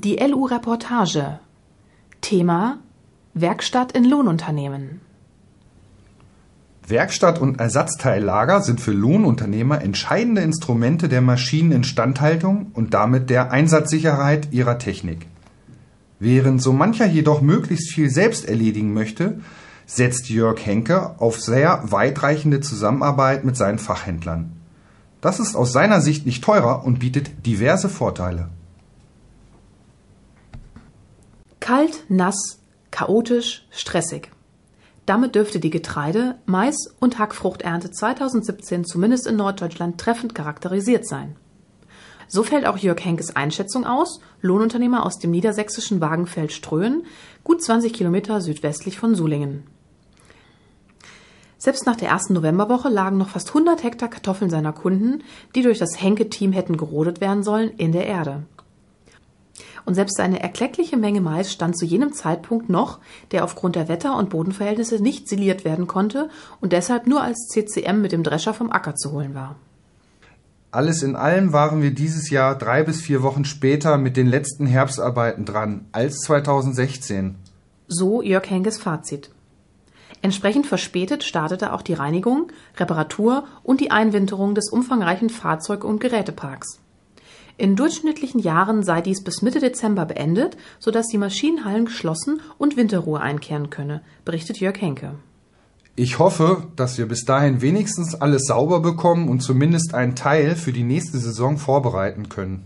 Die LU-Reportage. Thema Werkstatt in Lohnunternehmen. Werkstatt- und Ersatzteillager sind für Lohnunternehmer entscheidende Instrumente der Maschineninstandhaltung und damit der Einsatzsicherheit ihrer Technik. Während so mancher jedoch möglichst viel selbst erledigen möchte, setzt Jörg Henke auf sehr weitreichende Zusammenarbeit mit seinen Fachhändlern. Das ist aus seiner Sicht nicht teurer und bietet diverse Vorteile. Kalt, nass, chaotisch, stressig. Damit dürfte die Getreide-, Mais- und Hackfruchternte 2017 zumindest in Norddeutschland treffend charakterisiert sein. So fällt auch Jörg Henkes Einschätzung aus, Lohnunternehmer aus dem niedersächsischen Wagenfeld-Ströhen, gut 20 Kilometer südwestlich von Sulingen. Selbst nach der ersten Novemberwoche lagen noch fast 100 Hektar Kartoffeln seiner Kunden, die durch das Henke-Team hätten gerodet werden sollen, in der Erde. Und selbst eine erkleckliche Menge Mais stand zu jenem Zeitpunkt noch, der aufgrund der Wetter- und Bodenverhältnisse nicht siliert werden konnte und deshalb nur als CCM mit dem Drescher vom Acker zu holen war. Alles in allem waren wir dieses Jahr drei bis vier Wochen später mit den letzten Herbstarbeiten dran als 2016. So Jörg Henkes Fazit. Entsprechend verspätet startete auch die Reinigung, Reparatur und die Einwinterung des umfangreichen Fahrzeug- und Geräteparks. In durchschnittlichen Jahren sei dies bis Mitte Dezember beendet, sodass die Maschinenhallen geschlossen und Winterruhe einkehren könne, berichtet Jörg Henke. Ich hoffe, dass wir bis dahin wenigstens alles sauber bekommen und zumindest einen Teil für die nächste Saison vorbereiten können.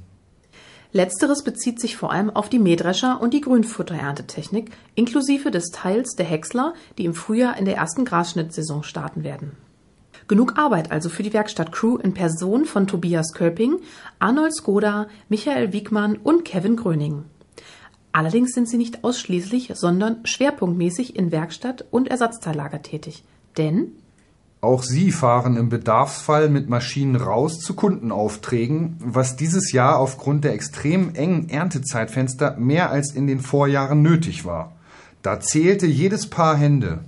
Letzteres bezieht sich vor allem auf die Mähdrescher und die Grünfuttererntetechnik inklusive des Teils der Häcksler, die im Frühjahr in der ersten Grasschnittsaison starten werden. Genug Arbeit also für die Werkstattcrew in Person von Tobias Kölping, Arnold Skoda, Michael Wiegmann und Kevin Gröning. Allerdings sind sie nicht ausschließlich, sondern schwerpunktmäßig in Werkstatt und Ersatzteillager tätig. Denn auch sie fahren im Bedarfsfall mit Maschinen raus zu Kundenaufträgen, was dieses Jahr aufgrund der extrem engen Erntezeitfenster mehr als in den Vorjahren nötig war. Da zählte jedes Paar Hände.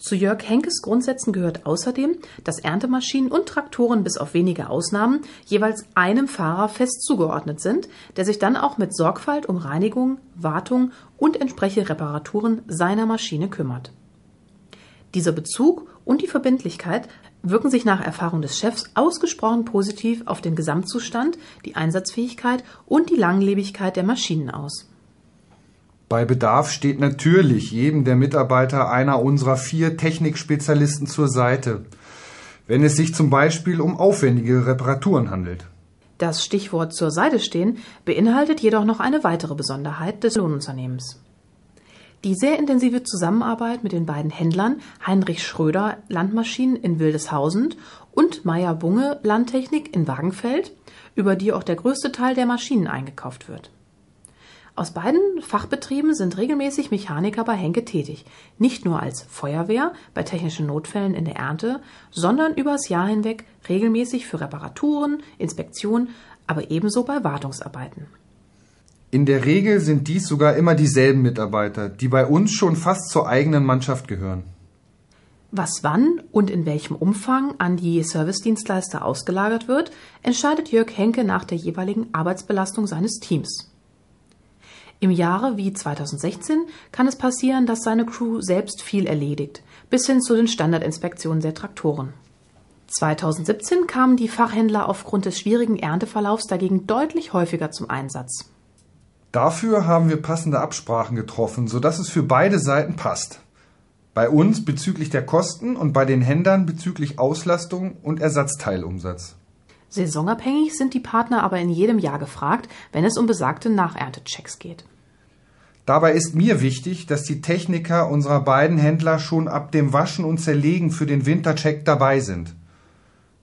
Zu Jörg Henkes Grundsätzen gehört außerdem, dass Erntemaschinen und Traktoren bis auf wenige Ausnahmen jeweils einem Fahrer fest zugeordnet sind, der sich dann auch mit Sorgfalt um Reinigung, Wartung und entsprechende Reparaturen seiner Maschine kümmert. Dieser Bezug und die Verbindlichkeit wirken sich nach Erfahrung des Chefs ausgesprochen positiv auf den Gesamtzustand, die Einsatzfähigkeit und die Langlebigkeit der Maschinen aus. Bei Bedarf steht natürlich jedem der Mitarbeiter einer unserer vier Technikspezialisten zur Seite, wenn es sich zum Beispiel um aufwendige Reparaturen handelt. Das Stichwort zur Seite stehen beinhaltet jedoch noch eine weitere Besonderheit des Lohnunternehmens. Die sehr intensive Zusammenarbeit mit den beiden Händlern Heinrich Schröder Landmaschinen in Wildeshausen und Meyer Bunge Landtechnik in Wagenfeld, über die auch der größte Teil der Maschinen eingekauft wird. Aus beiden Fachbetrieben sind regelmäßig Mechaniker bei Henke tätig, nicht nur als Feuerwehr bei technischen Notfällen in der Ernte, sondern übers Jahr hinweg regelmäßig für Reparaturen, Inspektion, aber ebenso bei Wartungsarbeiten. In der Regel sind dies sogar immer dieselben Mitarbeiter, die bei uns schon fast zur eigenen Mannschaft gehören. Was wann und in welchem Umfang an die Servicedienstleister ausgelagert wird, entscheidet Jörg Henke nach der jeweiligen Arbeitsbelastung seines Teams. Im Jahre wie 2016 kann es passieren, dass seine Crew selbst viel erledigt, bis hin zu den Standardinspektionen der Traktoren. 2017 kamen die Fachhändler aufgrund des schwierigen Ernteverlaufs dagegen deutlich häufiger zum Einsatz. Dafür haben wir passende Absprachen getroffen, sodass es für beide Seiten passt. Bei uns bezüglich der Kosten und bei den Händlern bezüglich Auslastung und Ersatzteilumsatz. Saisonabhängig sind die Partner aber in jedem Jahr gefragt, wenn es um besagte Nachernte-Checks geht. Dabei ist mir wichtig, dass die Techniker unserer beiden Händler schon ab dem Waschen und Zerlegen für den Wintercheck dabei sind.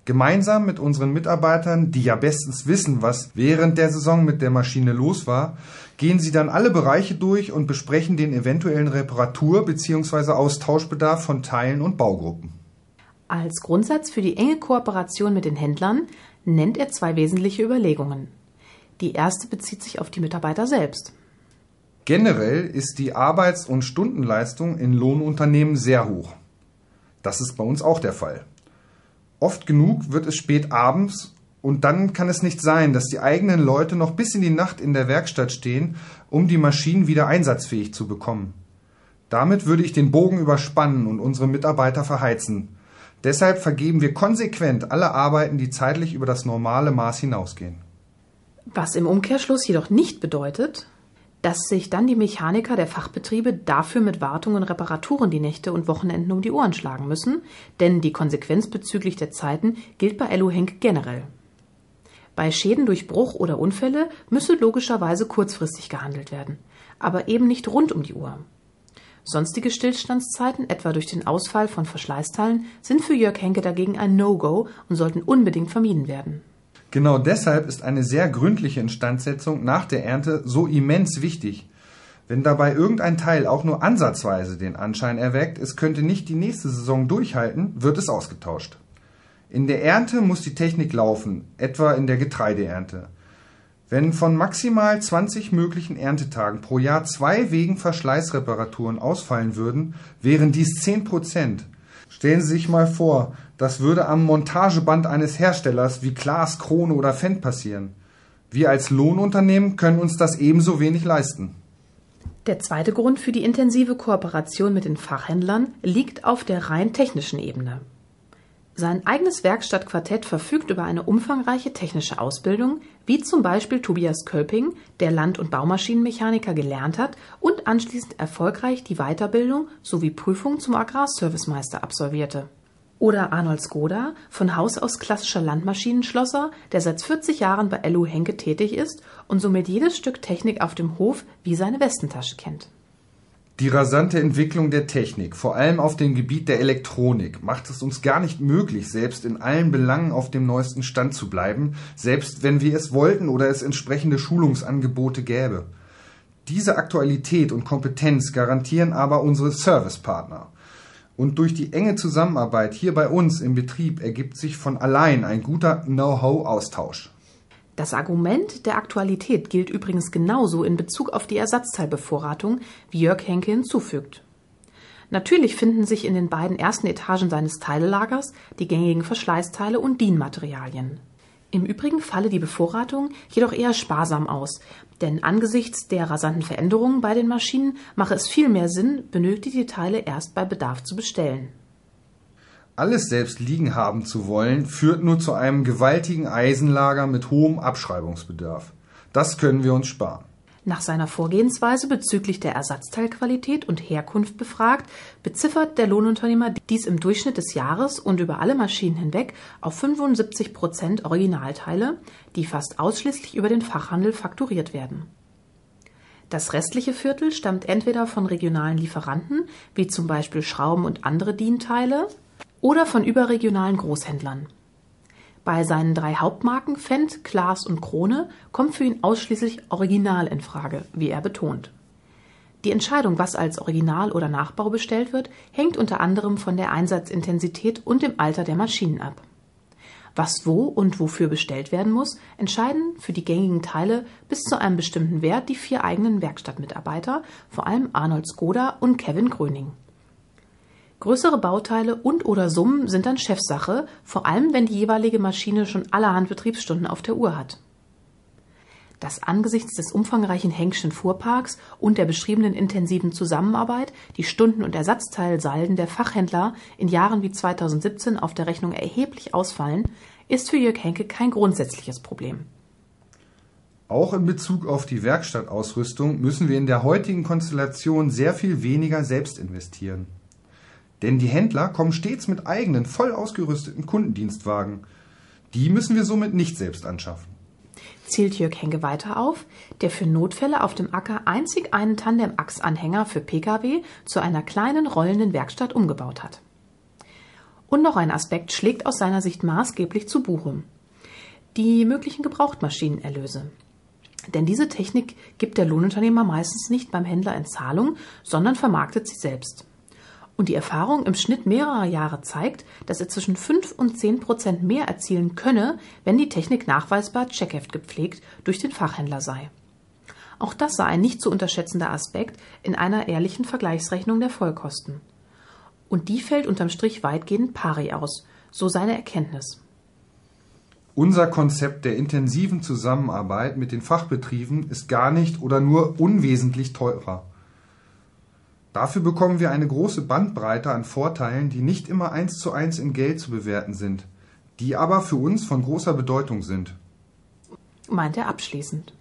Gemeinsam mit unseren Mitarbeitern, die ja bestens wissen, was während der Saison mit der Maschine los war, gehen sie dann alle Bereiche durch und besprechen den eventuellen Reparatur- bzw. Austauschbedarf von Teilen und Baugruppen. Als Grundsatz für die enge Kooperation mit den Händlern nennt er zwei wesentliche Überlegungen. Die erste bezieht sich auf die Mitarbeiter selbst. Generell ist die Arbeits- und Stundenleistung in Lohnunternehmen sehr hoch. Das ist bei uns auch der Fall. Oft genug wird es spät abends Und dann kann es nicht sein, dass die eigenen Leute noch bis in die Nacht in der Werkstatt stehen, um die Maschinen wieder einsatzfähig zu bekommen. Damit würde ich den Bogen überspannen und unsere Mitarbeiter verheizen. Deshalb vergeben wir konsequent alle Arbeiten, die zeitlich über das normale Maß hinausgehen. Was im Umkehrschluss jedoch nicht bedeutet, dass sich dann die Mechaniker der Fachbetriebe dafür mit Wartung und Reparaturen die Nächte und Wochenenden um die Ohren schlagen müssen, denn die Konsequenz bezüglich der Zeiten gilt bei Ello Henk generell. Bei Schäden durch Bruch oder Unfälle müsse logischerweise kurzfristig gehandelt werden, aber eben nicht rund um die Uhr. Sonstige Stillstandszeiten, etwa durch den Ausfall von Verschleißteilen, sind für Jörg Henke dagegen ein No-Go und sollten unbedingt vermieden werden. Genau deshalb ist eine sehr gründliche Instandsetzung nach der Ernte so immens wichtig. Wenn dabei irgendein Teil auch nur ansatzweise den Anschein erweckt, es könnte nicht die nächste Saison durchhalten, wird es ausgetauscht. In der Ernte muss die Technik laufen, etwa in der Getreideernte. Wenn von maximal 20 möglichen Erntetagen pro Jahr zwei wegen Verschleißreparaturen ausfallen würden, wären dies 10 Prozent. Stellen Sie sich mal vor, das würde am Montageband eines Herstellers wie Klaas, Krone oder Fendt passieren. Wir als Lohnunternehmen können uns das ebenso wenig leisten. Der zweite Grund für die intensive Kooperation mit den Fachhändlern liegt auf der rein technischen Ebene. Sein eigenes Werkstattquartett verfügt über eine umfangreiche technische Ausbildung, wie zum Beispiel Tobias Kölping, der Land- und Baumaschinenmechaniker gelernt hat und anschließend erfolgreich die Weiterbildung sowie Prüfung zum Agrarservicemeister absolvierte. Oder Arnold Skoda, von Haus aus klassischer Landmaschinenschlosser, der seit 40 Jahren bei LU Henke tätig ist und somit jedes Stück Technik auf dem Hof wie seine Westentasche kennt. Die rasante Entwicklung der Technik, vor allem auf dem Gebiet der Elektronik, macht es uns gar nicht möglich, selbst in allen Belangen auf dem neuesten Stand zu bleiben, selbst wenn wir es wollten oder es entsprechende Schulungsangebote gäbe. Diese Aktualität und Kompetenz garantieren aber unsere Servicepartner. Und durch die enge Zusammenarbeit hier bei uns im Betrieb ergibt sich von allein ein guter Know-how-Austausch. Das Argument der Aktualität gilt übrigens genauso in Bezug auf die Ersatzteilbevorratung, wie Jörg Henke hinzufügt. Natürlich finden sich in den beiden ersten Etagen seines Teilelagers die gängigen Verschleißteile und Dienmaterialien. Im Übrigen falle die Bevorratung jedoch eher sparsam aus, denn angesichts der rasanten Veränderungen bei den Maschinen mache es viel mehr Sinn, benötigte Teile erst bei Bedarf zu bestellen. Alles selbst liegen haben zu wollen, führt nur zu einem gewaltigen Eisenlager mit hohem Abschreibungsbedarf. Das können wir uns sparen. Nach seiner Vorgehensweise bezüglich der Ersatzteilqualität und Herkunft befragt, beziffert der Lohnunternehmer dies im Durchschnitt des Jahres und über alle Maschinen hinweg auf 75 Prozent Originalteile, die fast ausschließlich über den Fachhandel fakturiert werden. Das restliche Viertel stammt entweder von regionalen Lieferanten, wie zum Beispiel Schrauben und andere Dienteile, oder von überregionalen Großhändlern. Bei seinen drei Hauptmarken Fendt, Klaas und Krone kommt für ihn ausschließlich Original in Frage, wie er betont. Die Entscheidung, was als Original oder Nachbau bestellt wird, hängt unter anderem von der Einsatzintensität und dem Alter der Maschinen ab. Was wo und wofür bestellt werden muss, entscheiden für die gängigen Teile bis zu einem bestimmten Wert die vier eigenen Werkstattmitarbeiter, vor allem Arnold Skoda und Kevin Gröning. Größere Bauteile und/oder Summen sind dann Chefsache, vor allem wenn die jeweilige Maschine schon allerhand Betriebsstunden auf der Uhr hat. Dass angesichts des umfangreichen Henkschen Fuhrparks und der beschriebenen intensiven Zusammenarbeit die Stunden- und Ersatzteilsalden der Fachhändler in Jahren wie 2017 auf der Rechnung erheblich ausfallen, ist für Jörg Henke kein grundsätzliches Problem. Auch in Bezug auf die Werkstattausrüstung müssen wir in der heutigen Konstellation sehr viel weniger selbst investieren. Denn die Händler kommen stets mit eigenen, voll ausgerüsteten Kundendienstwagen. Die müssen wir somit nicht selbst anschaffen. Zählt Jörg Henke weiter auf, der für Notfälle auf dem Acker einzig einen Tandem-Achsanhänger für Pkw zu einer kleinen rollenden Werkstatt umgebaut hat. Und noch ein Aspekt schlägt aus seiner Sicht maßgeblich zu Buche. Die möglichen Gebrauchtmaschinenerlöse. Denn diese Technik gibt der Lohnunternehmer meistens nicht beim Händler in Zahlung, sondern vermarktet sie selbst. Und die Erfahrung im Schnitt mehrerer Jahre zeigt, dass er zwischen 5 und 10 Prozent mehr erzielen könne, wenn die Technik nachweisbar Checkheft gepflegt durch den Fachhändler sei. Auch das sei ein nicht zu unterschätzender Aspekt in einer ehrlichen Vergleichsrechnung der Vollkosten. Und die fällt unterm Strich weitgehend pari aus, so seine Erkenntnis. Unser Konzept der intensiven Zusammenarbeit mit den Fachbetrieben ist gar nicht oder nur unwesentlich teurer. Dafür bekommen wir eine große Bandbreite an Vorteilen, die nicht immer eins zu eins in Geld zu bewerten sind, die aber für uns von großer Bedeutung sind. Meint er abschließend.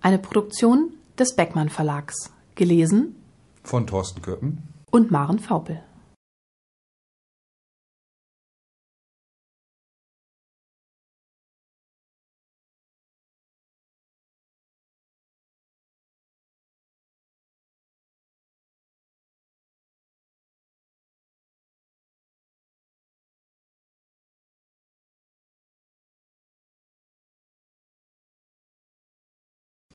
Eine Produktion des Beckmann Verlags. Gelesen Von Thorsten Köppen und Maren Faupel.